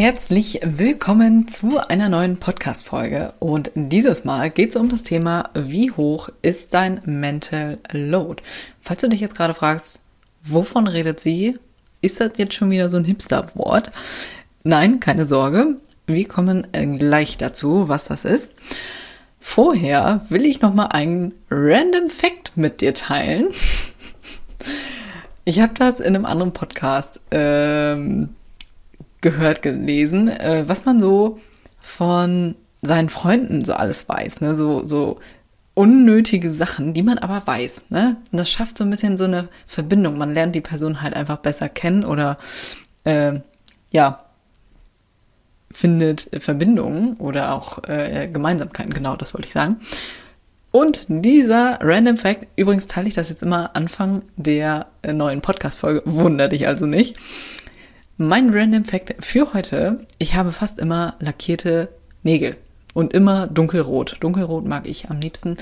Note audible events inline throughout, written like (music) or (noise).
Herzlich willkommen zu einer neuen Podcast-Folge. Und dieses Mal geht es um das Thema, wie hoch ist dein Mental Load? Falls du dich jetzt gerade fragst, wovon redet sie? Ist das jetzt schon wieder so ein Hipster-Wort? Nein, keine Sorge. Wir kommen gleich dazu, was das ist. Vorher will ich noch mal einen Random Fact mit dir teilen. (laughs) Ich habe das in einem anderen Podcast ähm, gehört, gelesen, äh, was man so von seinen Freunden so alles weiß, ne? So, so unnötige Sachen, die man aber weiß, ne? Und das schafft so ein bisschen so eine Verbindung. Man lernt die Person halt einfach besser kennen oder äh, ja, findet Verbindungen oder auch äh, Gemeinsamkeiten, genau, das wollte ich sagen. Und dieser Random Fact, übrigens teile ich das jetzt immer Anfang der äh, neuen Podcast-Folge, wunder dich also nicht. Mein Random Fact für heute, ich habe fast immer lackierte Nägel und immer dunkelrot. Dunkelrot mag ich am liebsten.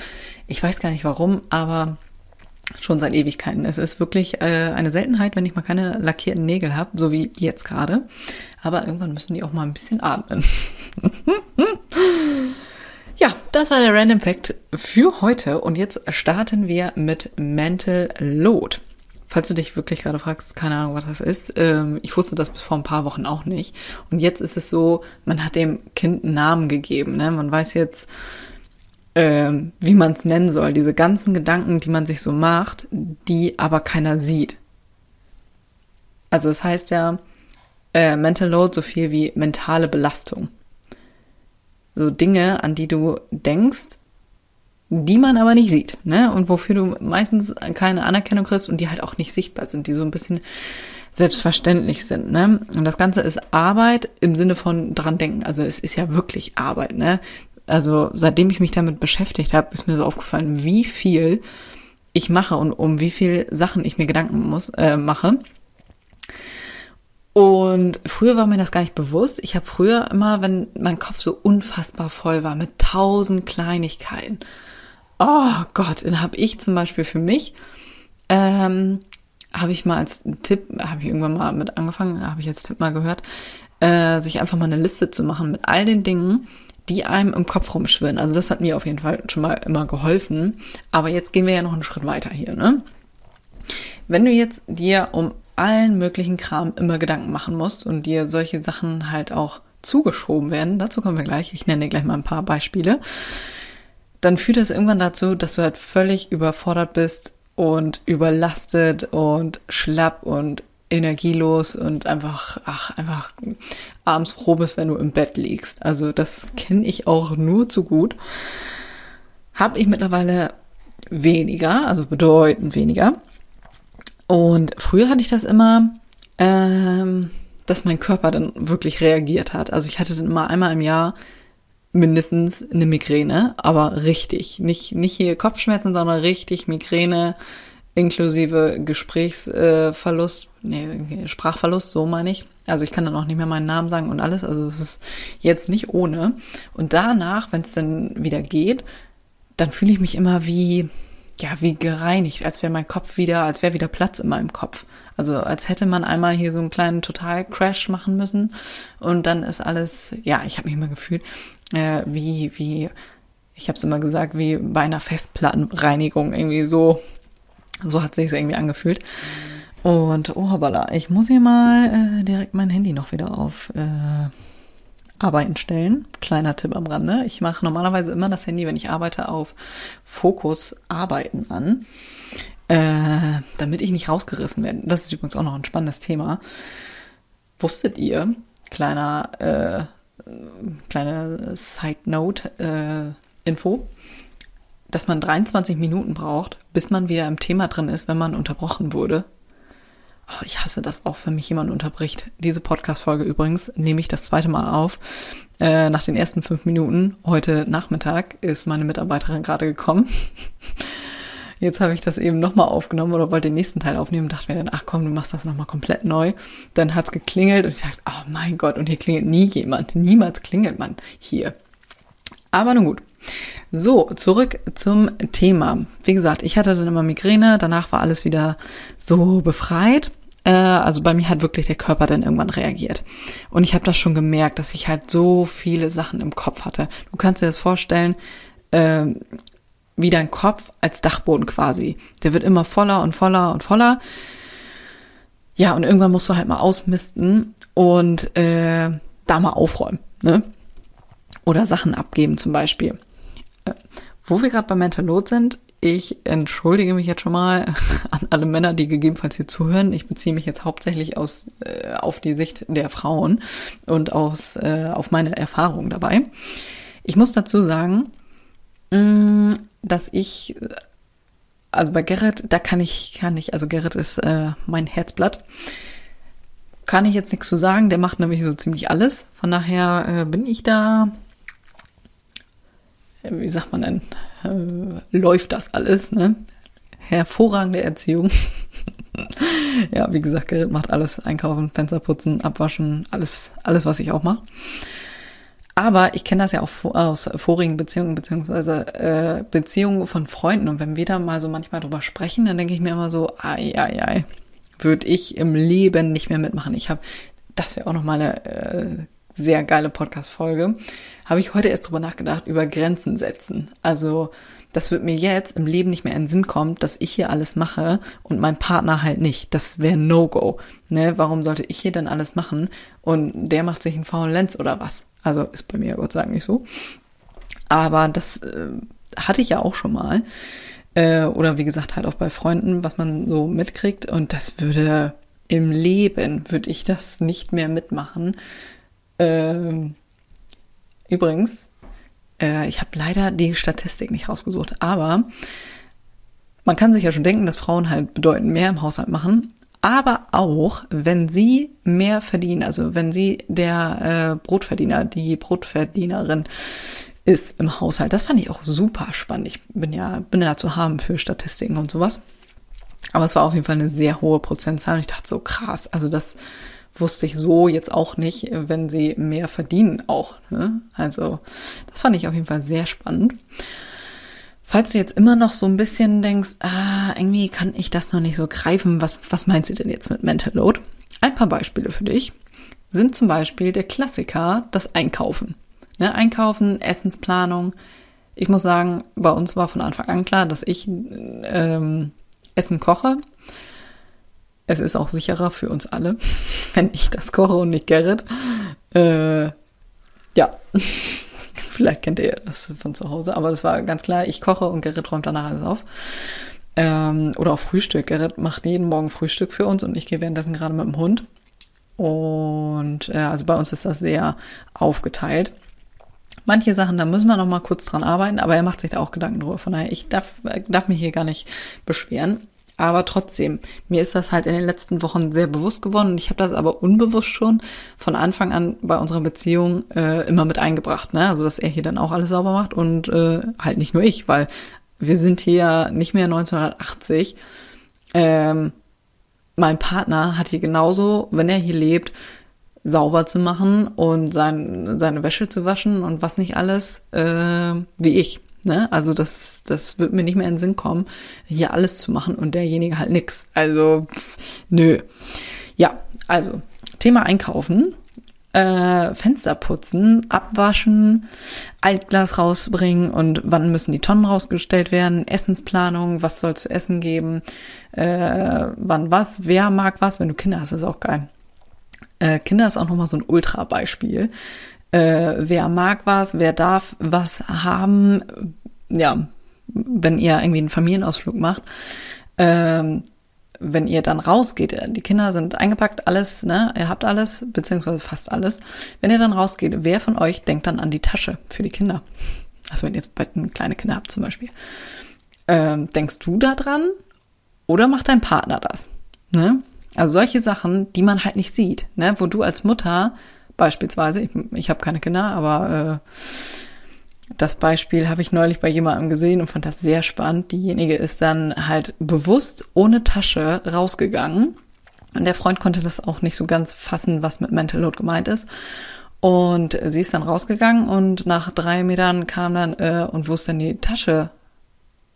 Ich weiß gar nicht warum, aber schon seit Ewigkeiten. Es ist wirklich äh, eine Seltenheit, wenn ich mal keine lackierten Nägel habe, so wie jetzt gerade. Aber irgendwann müssen die auch mal ein bisschen atmen. (laughs) ja, das war der Random Fact für heute und jetzt starten wir mit Mental Load. Falls du dich wirklich gerade fragst, keine Ahnung, was das ist, ähm, ich wusste das bis vor ein paar Wochen auch nicht. Und jetzt ist es so, man hat dem Kind einen Namen gegeben. Ne? Man weiß jetzt, ähm, wie man es nennen soll. Diese ganzen Gedanken, die man sich so macht, die aber keiner sieht. Also es das heißt ja äh, Mental Load so viel wie mentale Belastung. So Dinge, an die du denkst, die man aber nicht sieht, ne? Und wofür du meistens keine Anerkennung kriegst und die halt auch nicht sichtbar sind, die so ein bisschen selbstverständlich sind, ne? Und das Ganze ist Arbeit im Sinne von dran denken. Also es ist ja wirklich Arbeit, ne? Also seitdem ich mich damit beschäftigt habe, ist mir so aufgefallen, wie viel ich mache und um wie viel Sachen ich mir Gedanken muss, äh, mache. Und früher war mir das gar nicht bewusst. Ich habe früher immer, wenn mein Kopf so unfassbar voll war mit tausend Kleinigkeiten, oh Gott, dann habe ich zum Beispiel für mich, ähm, habe ich mal als Tipp, habe ich irgendwann mal mit angefangen, habe ich als Tipp mal gehört, äh, sich einfach mal eine Liste zu machen mit all den Dingen, die einem im Kopf rumschwirren. Also das hat mir auf jeden Fall schon mal immer geholfen. Aber jetzt gehen wir ja noch einen Schritt weiter hier, ne? Wenn du jetzt dir um allen möglichen Kram immer Gedanken machen musst und dir solche Sachen halt auch zugeschoben werden, dazu kommen wir gleich, ich nenne dir gleich mal ein paar Beispiele, dann führt das irgendwann dazu, dass du halt völlig überfordert bist und überlastet und schlapp und energielos und einfach, ach, einfach abends froh bist, wenn du im Bett liegst. Also das kenne ich auch nur zu gut. Habe ich mittlerweile weniger, also bedeutend weniger. Und früher hatte ich das immer, ähm, dass mein Körper dann wirklich reagiert hat. Also ich hatte dann immer einmal im Jahr mindestens eine Migräne, aber richtig. Nicht, nicht hier Kopfschmerzen, sondern richtig Migräne inklusive Gesprächsverlust, nee, Sprachverlust, so meine ich. Also ich kann dann auch nicht mehr meinen Namen sagen und alles. Also es ist jetzt nicht ohne. Und danach, wenn es dann wieder geht, dann fühle ich mich immer wie, ja, wie gereinigt, als wäre mein Kopf wieder, als wäre wieder Platz in meinem Kopf. Also als hätte man einmal hier so einen kleinen Total-Crash machen müssen und dann ist alles, ja, ich habe mich immer gefühlt, äh, wie, wie, ich habe es immer gesagt, wie bei einer Festplattenreinigung irgendwie so, so hat sich irgendwie angefühlt. Und oh hoppala, ich muss hier mal äh, direkt mein Handy noch wieder auf äh, Arbeiten stellen. Kleiner Tipp am Rande. Ich mache normalerweise immer das Handy, wenn ich arbeite, auf Fokus Arbeiten an, äh, damit ich nicht rausgerissen werde. Das ist übrigens auch noch ein spannendes Thema. Wusstet ihr, kleiner äh, kleine Side Note äh, Info, dass man 23 Minuten braucht, bis man wieder im Thema drin ist, wenn man unterbrochen wurde. Oh, ich hasse das auch, wenn mich jemand unterbricht. Diese Podcast-Folge übrigens nehme ich das zweite Mal auf. Äh, nach den ersten fünf Minuten heute Nachmittag ist meine Mitarbeiterin gerade gekommen. Jetzt habe ich das eben nochmal aufgenommen oder wollte den nächsten Teil aufnehmen und dachte mir dann, ach komm, du machst das nochmal komplett neu. Dann hat's geklingelt und ich dachte, oh mein Gott, und hier klingelt nie jemand. Niemals klingelt man hier. Aber nun gut. So, zurück zum Thema. Wie gesagt, ich hatte dann immer Migräne, danach war alles wieder so befreit. Äh, also bei mir hat wirklich der Körper dann irgendwann reagiert. Und ich habe das schon gemerkt, dass ich halt so viele Sachen im Kopf hatte. Du kannst dir das vorstellen, äh, wie dein Kopf als Dachboden quasi. Der wird immer voller und voller und voller. Ja, und irgendwann musst du halt mal ausmisten und äh, da mal aufräumen. Ne? Oder Sachen abgeben zum Beispiel. Äh, wo wir gerade bei Mental Load sind, ich entschuldige mich jetzt schon mal (laughs) an alle Männer, die gegebenenfalls hier zuhören. Ich beziehe mich jetzt hauptsächlich aus, äh, auf die Sicht der Frauen und aus, äh, auf meine Erfahrungen dabei. Ich muss dazu sagen, mh, mm, dass ich, also bei Gerrit, da kann ich, kann ich, also Gerrit ist äh, mein Herzblatt, kann ich jetzt nichts zu sagen, der macht nämlich so ziemlich alles. Von daher äh, bin ich da, äh, wie sagt man denn, äh, läuft das alles, ne? Hervorragende Erziehung. (laughs) ja, wie gesagt, Gerrit macht alles, einkaufen, Fenster putzen, abwaschen, alles, alles, was ich auch mache. Aber ich kenne das ja auch aus vorigen Beziehungen, beziehungsweise äh, Beziehungen von Freunden. Und wenn wir da mal so manchmal drüber sprechen, dann denke ich mir immer so, ai, ai, ai, würde ich im Leben nicht mehr mitmachen. Ich habe, das wäre auch noch mal eine äh, sehr geile Podcast-Folge, habe ich heute erst drüber nachgedacht, über Grenzen setzen. Also, das wird mir jetzt im Leben nicht mehr in den Sinn kommen, dass ich hier alles mache und mein Partner halt nicht. Das wäre No-Go. Ne? Warum sollte ich hier dann alles machen und der macht sich einen faulen Lenz oder was? Also ist bei mir Gott sei Dank nicht so. Aber das äh, hatte ich ja auch schon mal. Äh, oder wie gesagt, halt auch bei Freunden, was man so mitkriegt. Und das würde im Leben, würde ich das nicht mehr mitmachen. Ähm, übrigens, äh, ich habe leider die Statistik nicht rausgesucht, aber man kann sich ja schon denken, dass Frauen halt bedeutend mehr im Haushalt machen aber auch, wenn sie mehr verdienen, also wenn sie der äh, Brotverdiener, die Brotverdienerin ist im Haushalt. Das fand ich auch super spannend. Ich bin ja, bin ja zu haben für Statistiken und sowas. Aber es war auf jeden Fall eine sehr hohe Prozentzahl und ich dachte so krass, also das wusste ich so jetzt auch nicht, wenn sie mehr verdienen auch. Ne? Also das fand ich auf jeden Fall sehr spannend. Falls du jetzt immer noch so ein bisschen denkst, ah, irgendwie kann ich das noch nicht so greifen, was, was meinst du denn jetzt mit Mental Load? Ein paar Beispiele für dich sind zum Beispiel der Klassiker, das Einkaufen. Ne, Einkaufen, Essensplanung. Ich muss sagen, bei uns war von Anfang an klar, dass ich ähm, Essen koche. Es ist auch sicherer für uns alle, (laughs) wenn ich das koche und nicht Gerrit. Äh, ja. (laughs) Vielleicht kennt ihr das von zu Hause, aber das war ganz klar, ich koche und Gerrit räumt danach alles auf. Ähm, oder auch Frühstück. Gerrit macht jeden Morgen Frühstück für uns und ich gehe währenddessen gerade mit dem Hund. Und äh, also bei uns ist das sehr aufgeteilt. Manche Sachen, da müssen wir noch mal kurz dran arbeiten, aber er macht sich da auch Gedanken drüber. Von daher, ich darf, darf mich hier gar nicht beschweren. Aber trotzdem, mir ist das halt in den letzten Wochen sehr bewusst geworden und ich habe das aber unbewusst schon von Anfang an bei unserer Beziehung äh, immer mit eingebracht. Ne? Also, dass er hier dann auch alles sauber macht und äh, halt nicht nur ich, weil wir sind hier nicht mehr 1980. Ähm, mein Partner hat hier genauso, wenn er hier lebt, sauber zu machen und sein, seine Wäsche zu waschen und was nicht alles, äh, wie ich. Ne? Also das, das wird mir nicht mehr in den Sinn kommen, hier alles zu machen und derjenige halt nix. Also pff, nö. Ja, also Thema Einkaufen. Äh, Fenster putzen, abwaschen, Altglas rausbringen und wann müssen die Tonnen rausgestellt werden, Essensplanung, was soll zu essen geben, äh, wann was, wer mag was, wenn du Kinder hast, ist auch geil. Äh, Kinder ist auch nochmal so ein Ultra-Beispiel äh, wer mag was, wer darf was haben. Ja, wenn ihr irgendwie einen Familienausflug macht, ähm, wenn ihr dann rausgeht, die Kinder sind eingepackt, alles, ne, ihr habt alles, beziehungsweise fast alles. Wenn ihr dann rausgeht, wer von euch denkt dann an die Tasche für die Kinder? Also wenn ihr jetzt kleine Kinder habt zum Beispiel. Ähm, denkst du da dran oder macht dein Partner das? Ne? Also solche Sachen, die man halt nicht sieht, ne? wo du als Mutter beispielsweise. Ich, ich habe keine Kinder, aber äh, das Beispiel habe ich neulich bei jemandem gesehen und fand das sehr spannend. Diejenige ist dann halt bewusst ohne Tasche rausgegangen. Und der Freund konnte das auch nicht so ganz fassen, was mit Mental Load gemeint ist. Und sie ist dann rausgegangen und nach drei Metern kam dann äh, und wo ist denn die Tasche?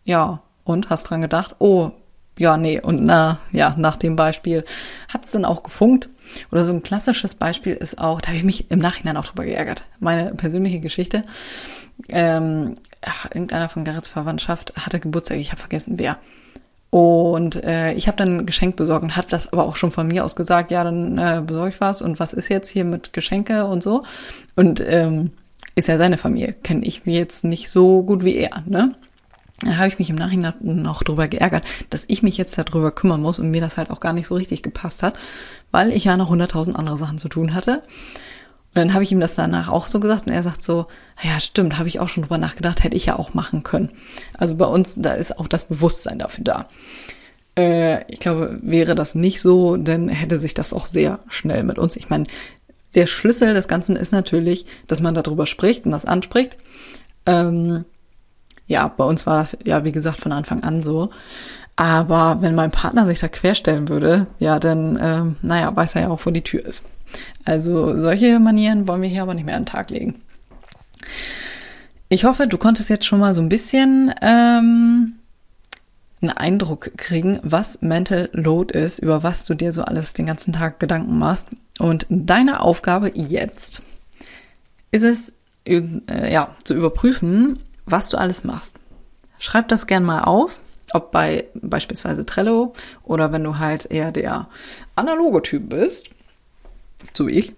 Ja, und hast dran gedacht, oh, ja, nee, und na, ja, nach dem Beispiel hat's dann auch gefunkt. Oder so ein klassisches Beispiel ist auch, da habe ich mich im Nachhinein auch drüber geärgert. Meine persönliche Geschichte. Ähm, ach, irgendeiner von Garrets Verwandtschaft hatte Geburtstag, ich habe vergessen wer. Und äh, ich habe dann ein Geschenk besorgt und habe das aber auch schon von mir aus gesagt, ja, dann äh, besorge ich was und was ist jetzt hier mit Geschenke und so. Und ähm, ist ja seine Familie, kenne ich mir jetzt nicht so gut wie er, ne? Da habe ich mich im Nachhinein noch drüber geärgert, dass ich mich jetzt darüber kümmern muss und mir das halt auch gar nicht so richtig gepasst hat, weil ich ja noch hunderttausend andere Sachen zu tun hatte. Und dann habe ich ihm das danach auch so gesagt und er sagt so, ja stimmt, habe ich auch schon drüber nachgedacht, hätte ich ja auch machen können. Also bei uns, da ist auch das Bewusstsein dafür da. Äh, ich glaube, wäre das nicht so, dann hätte sich das auch sehr schnell mit uns. Ich meine, der Schlüssel des Ganzen ist natürlich, dass man darüber spricht und das anspricht. Ähm, ja, bei uns war das ja, wie gesagt, von Anfang an so. Aber wenn mein Partner sich da querstellen würde, ja, dann, ähm, naja, weiß er ja auch, wo die Tür ist. Also solche Manieren wollen wir hier aber nicht mehr an den Tag legen. Ich hoffe, du konntest jetzt schon mal so ein bisschen ähm, einen Eindruck kriegen, was Mental Load ist, über was du dir so alles den ganzen Tag Gedanken machst. Und deine Aufgabe jetzt ist es, äh, ja, zu überprüfen, was du alles machst. Schreib das gern mal auf, ob bei beispielsweise Trello oder wenn du halt eher der analoge Typ bist so wie ich,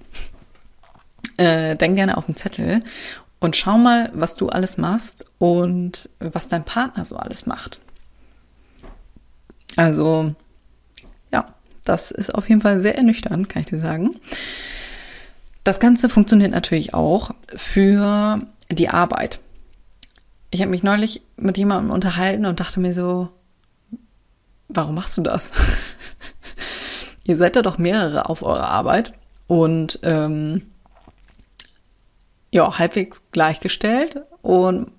äh, denk gerne auf den Zettel und schau mal, was du alles machst und was dein Partner so alles macht. Also, ja, das ist auf jeden Fall sehr ernüchternd, kann ich dir sagen. Das Ganze funktioniert natürlich auch für die Arbeit. Ich habe mich neulich mit jemandem unterhalten und dachte mir so, warum machst du das? (laughs) Ihr seid da doch mehrere auf eurer Arbeit und ähm, ja, halbwegs gleichgestellt. Und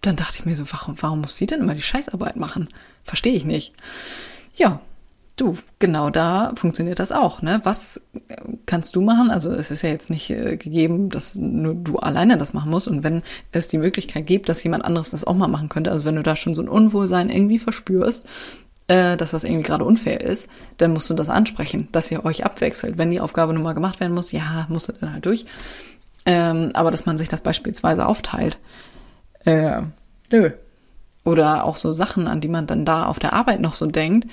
dann dachte ich mir so, warum, warum muss sie denn immer die Scheißarbeit machen? Verstehe ich nicht. Ja, du, genau da funktioniert das auch. Ne? Was kannst du machen? Also es ist ja jetzt nicht äh, gegeben, dass nur du alleine das machen musst. Und wenn es die Möglichkeit gibt, dass jemand anderes das auch mal machen könnte, also wenn du da schon so ein Unwohlsein irgendwie verspürst, äh, dass das irgendwie gerade unfair ist, dann musst du das ansprechen, dass ihr euch abwechselt. Wenn die Aufgabe nun mal gemacht werden muss, ja, musst du dann halt durch. Ähm, aber dass man sich das beispielsweise aufteilt, äh, nö. Oder auch so Sachen, an die man dann da auf der Arbeit noch so denkt,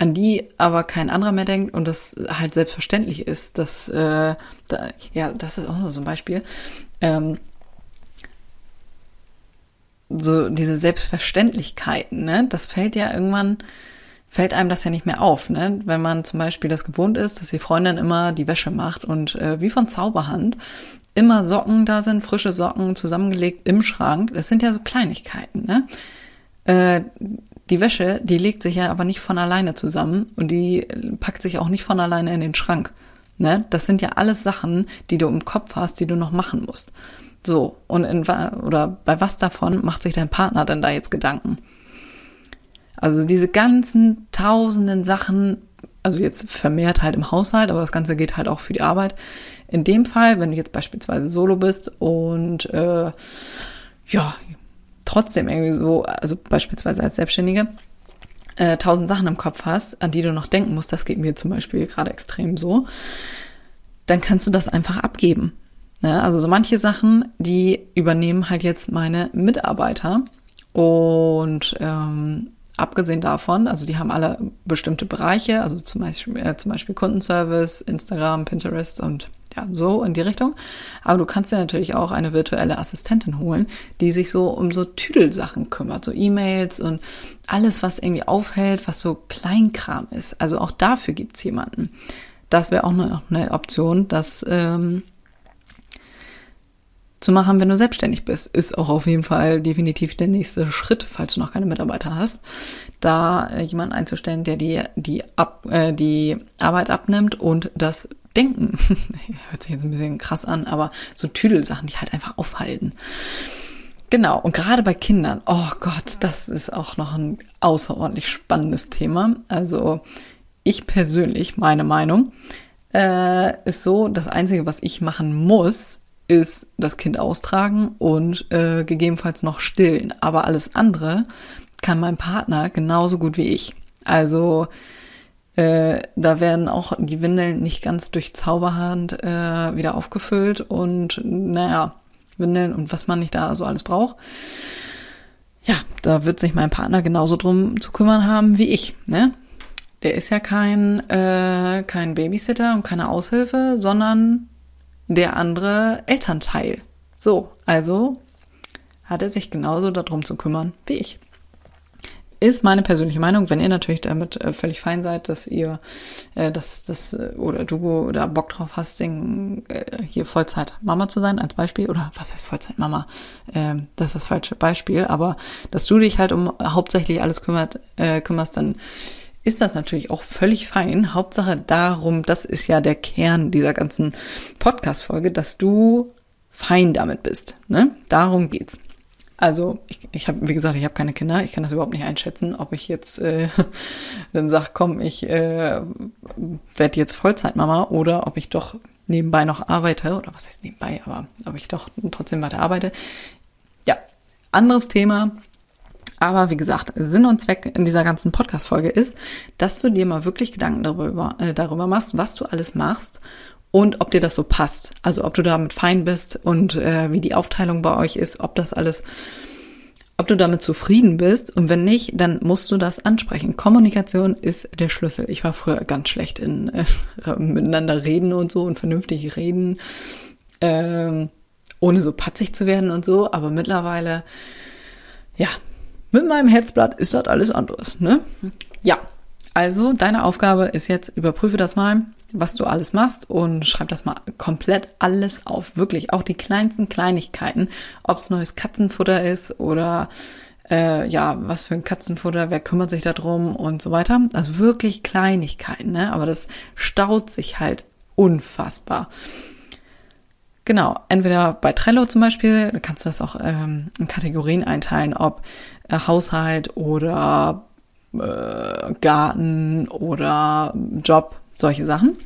an die aber kein anderer mehr denkt und das halt selbstverständlich ist. Das, äh, da, ja, das ist auch so ein Beispiel. Ähm, so diese Selbstverständlichkeiten, ne? Das fällt ja irgendwann, fällt einem das ja nicht mehr auf, ne? Wenn man zum Beispiel das gewohnt ist, dass die Freundin immer die Wäsche macht und äh, wie von Zauberhand immer Socken da sind, frische Socken zusammengelegt im Schrank. Das sind ja so Kleinigkeiten, ne? Äh, die Wäsche, die legt sich ja aber nicht von alleine zusammen und die packt sich auch nicht von alleine in den Schrank. Ne? Das sind ja alles Sachen, die du im Kopf hast, die du noch machen musst. So, und in, oder bei was davon macht sich dein Partner denn da jetzt Gedanken? Also diese ganzen tausenden Sachen, also jetzt vermehrt halt im Haushalt, aber das Ganze geht halt auch für die Arbeit. In dem Fall, wenn du jetzt beispielsweise solo bist und äh, ja, trotzdem irgendwie so, also beispielsweise als Selbstständige, äh, tausend Sachen im Kopf hast, an die du noch denken musst, das geht mir zum Beispiel gerade extrem so, dann kannst du das einfach abgeben. Ne? Also so manche Sachen, die übernehmen halt jetzt meine Mitarbeiter. Und ähm, abgesehen davon, also die haben alle bestimmte Bereiche, also zum Beispiel, äh, zum Beispiel Kundenservice, Instagram, Pinterest und ja, so in die Richtung. Aber du kannst dir natürlich auch eine virtuelle Assistentin holen, die sich so um so Tüdelsachen kümmert, so E-Mails und alles, was irgendwie aufhält, was so Kleinkram ist. Also auch dafür gibt's jemanden. Das wäre auch eine, eine Option, dass ähm, zu machen, wenn du selbstständig bist. Ist auch auf jeden Fall definitiv der nächste Schritt, falls du noch keine Mitarbeiter hast, da äh, jemanden einzustellen, der dir die, ab, äh, die Arbeit abnimmt und das Denken. (laughs) Hört sich jetzt ein bisschen krass an, aber so Tüdelsachen, die halt einfach aufhalten. Genau, und gerade bei Kindern, oh Gott, das ist auch noch ein außerordentlich spannendes Thema. Also ich persönlich, meine Meinung, äh, ist so, das Einzige, was ich machen muss, ist das Kind austragen und äh, gegebenenfalls noch stillen. Aber alles andere kann mein Partner genauso gut wie ich. Also äh, da werden auch die Windeln nicht ganz durch Zauberhand äh, wieder aufgefüllt und naja, Windeln und was man nicht da so alles braucht. Ja, da wird sich mein Partner genauso drum zu kümmern haben wie ich. Ne? Der ist ja kein, äh, kein Babysitter und keine Aushilfe, sondern der andere Elternteil. So, also hat er sich genauso darum zu kümmern wie ich. Ist meine persönliche Meinung, wenn ihr natürlich damit äh, völlig fein seid, dass ihr äh, dass das äh, oder du oder Bock drauf hast, den, äh, hier Vollzeit Mama zu sein als Beispiel oder was heißt Vollzeit Mama? Ähm, das ist das falsche Beispiel, aber dass du dich halt um hauptsächlich alles kümmert, äh, kümmerst, dann ist das natürlich auch völlig fein. Hauptsache darum, das ist ja der Kern dieser ganzen Podcast-Folge, dass du fein damit bist. Ne? Darum geht's. Also ich, ich habe, wie gesagt, ich habe keine Kinder, ich kann das überhaupt nicht einschätzen, ob ich jetzt äh, (laughs) dann sage, komm, ich äh, werde jetzt Vollzeitmama oder ob ich doch nebenbei noch arbeite oder was heißt nebenbei, aber ob ich doch trotzdem weiter arbeite. Ja, anderes Thema. Aber wie gesagt, Sinn und Zweck in dieser ganzen Podcast-Folge ist, dass du dir mal wirklich Gedanken darüber, äh, darüber machst, was du alles machst und ob dir das so passt. Also ob du damit fein bist und äh, wie die Aufteilung bei euch ist, ob das alles, ob du damit zufrieden bist. Und wenn nicht, dann musst du das ansprechen. Kommunikation ist der Schlüssel. Ich war früher ganz schlecht in äh, (laughs) miteinander reden und so und vernünftig reden, ähm, ohne so patzig zu werden und so. Aber mittlerweile, ja, mit meinem Herzblatt ist das alles anderes, ne? Ja. Also, deine Aufgabe ist jetzt, überprüfe das mal, was du alles machst und schreib das mal komplett alles auf. Wirklich, auch die kleinsten Kleinigkeiten. Ob es neues Katzenfutter ist oder äh, ja, was für ein Katzenfutter, wer kümmert sich darum und so weiter. Also wirklich Kleinigkeiten, ne? Aber das staut sich halt unfassbar. Genau, entweder bei Trello zum Beispiel, kannst du das auch ähm, in Kategorien einteilen, ob äh, Haushalt oder äh, Garten oder Job, solche Sachen.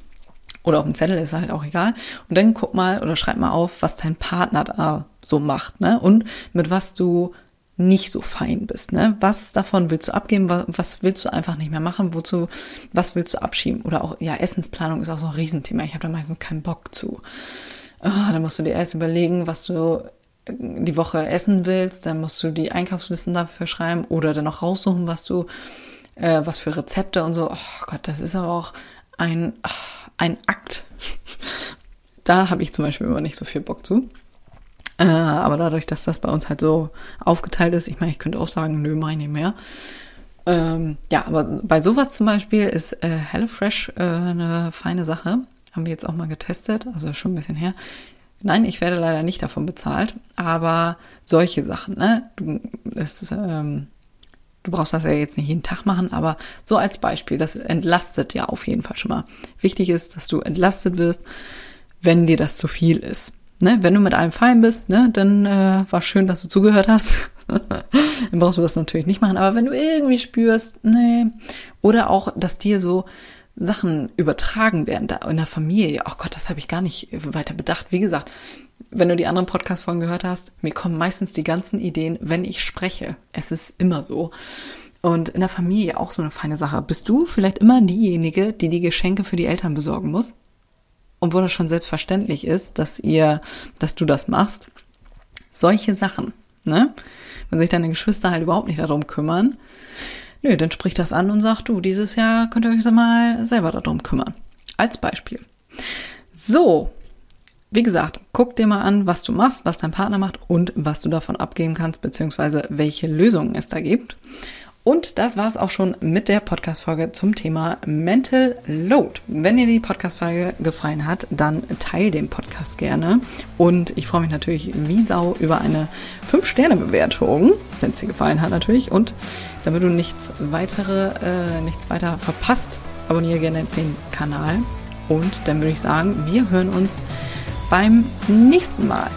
Oder auf dem Zettel ist halt auch egal. Und dann guck mal oder schreib mal auf, was dein Partner da so macht, ne? Und mit was du nicht so fein bist, ne? Was davon willst du abgeben? Was, was willst du einfach nicht mehr machen? Wozu, was willst du abschieben? Oder auch, ja, Essensplanung ist auch so ein Riesenthema. Ich habe da meistens keinen Bock zu. Oh, dann musst du dir erst überlegen, was du die Woche essen willst, dann musst du die Einkaufslisten dafür schreiben oder dann noch raussuchen, was du, äh, was für Rezepte und so. Oh Gott, das ist aber auch ein, oh, ein Akt. (laughs) da habe ich zum Beispiel immer nicht so viel Bock zu. Äh, aber dadurch, dass das bei uns halt so aufgeteilt ist, ich meine, ich könnte auch sagen, nö, ich nicht mehr. Ähm, ja, aber bei sowas zum Beispiel ist äh, HelloFresh äh, eine feine Sache. Haben wir jetzt auch mal getestet, also schon ein bisschen her. Nein, ich werde leider nicht davon bezahlt, aber solche Sachen, ne? Du, das, ähm, du brauchst das ja jetzt nicht jeden Tag machen, aber so als Beispiel, das entlastet ja auf jeden Fall schon mal. Wichtig ist, dass du entlastet wirst, wenn dir das zu viel ist. Ne? Wenn du mit allem fein bist, ne, dann äh, war schön, dass du zugehört hast. (laughs) dann brauchst du das natürlich nicht machen. Aber wenn du irgendwie spürst, nee, oder auch, dass dir so Sachen übertragen werden da in der Familie. Ach Gott, das habe ich gar nicht weiter bedacht. Wie gesagt, wenn du die anderen Podcast-Folgen gehört hast, mir kommen meistens die ganzen Ideen, wenn ich spreche. Es ist immer so. Und in der Familie auch so eine feine Sache. Bist du vielleicht immer diejenige, die die Geschenke für die Eltern besorgen muss? Und wo das schon selbstverständlich ist, dass ihr, dass du das machst? Solche Sachen, ne? Wenn sich deine Geschwister halt überhaupt nicht darum kümmern, Nö, dann spricht das an und sagt, du, dieses Jahr könnt ihr euch mal selber darum kümmern. Als Beispiel. So, wie gesagt, guck dir mal an, was du machst, was dein Partner macht und was du davon abgeben kannst, beziehungsweise welche Lösungen es da gibt. Und das war es auch schon mit der Podcast-Folge zum Thema Mental Load. Wenn dir die Podcast-Folge gefallen hat, dann teile den Podcast gerne. Und ich freue mich natürlich wie Sau über eine 5-Sterne-Bewertung, wenn es dir gefallen hat natürlich. Und damit du nichts weitere, äh, nichts weiter verpasst, abonniere gerne den Kanal. Und dann würde ich sagen, wir hören uns beim nächsten Mal.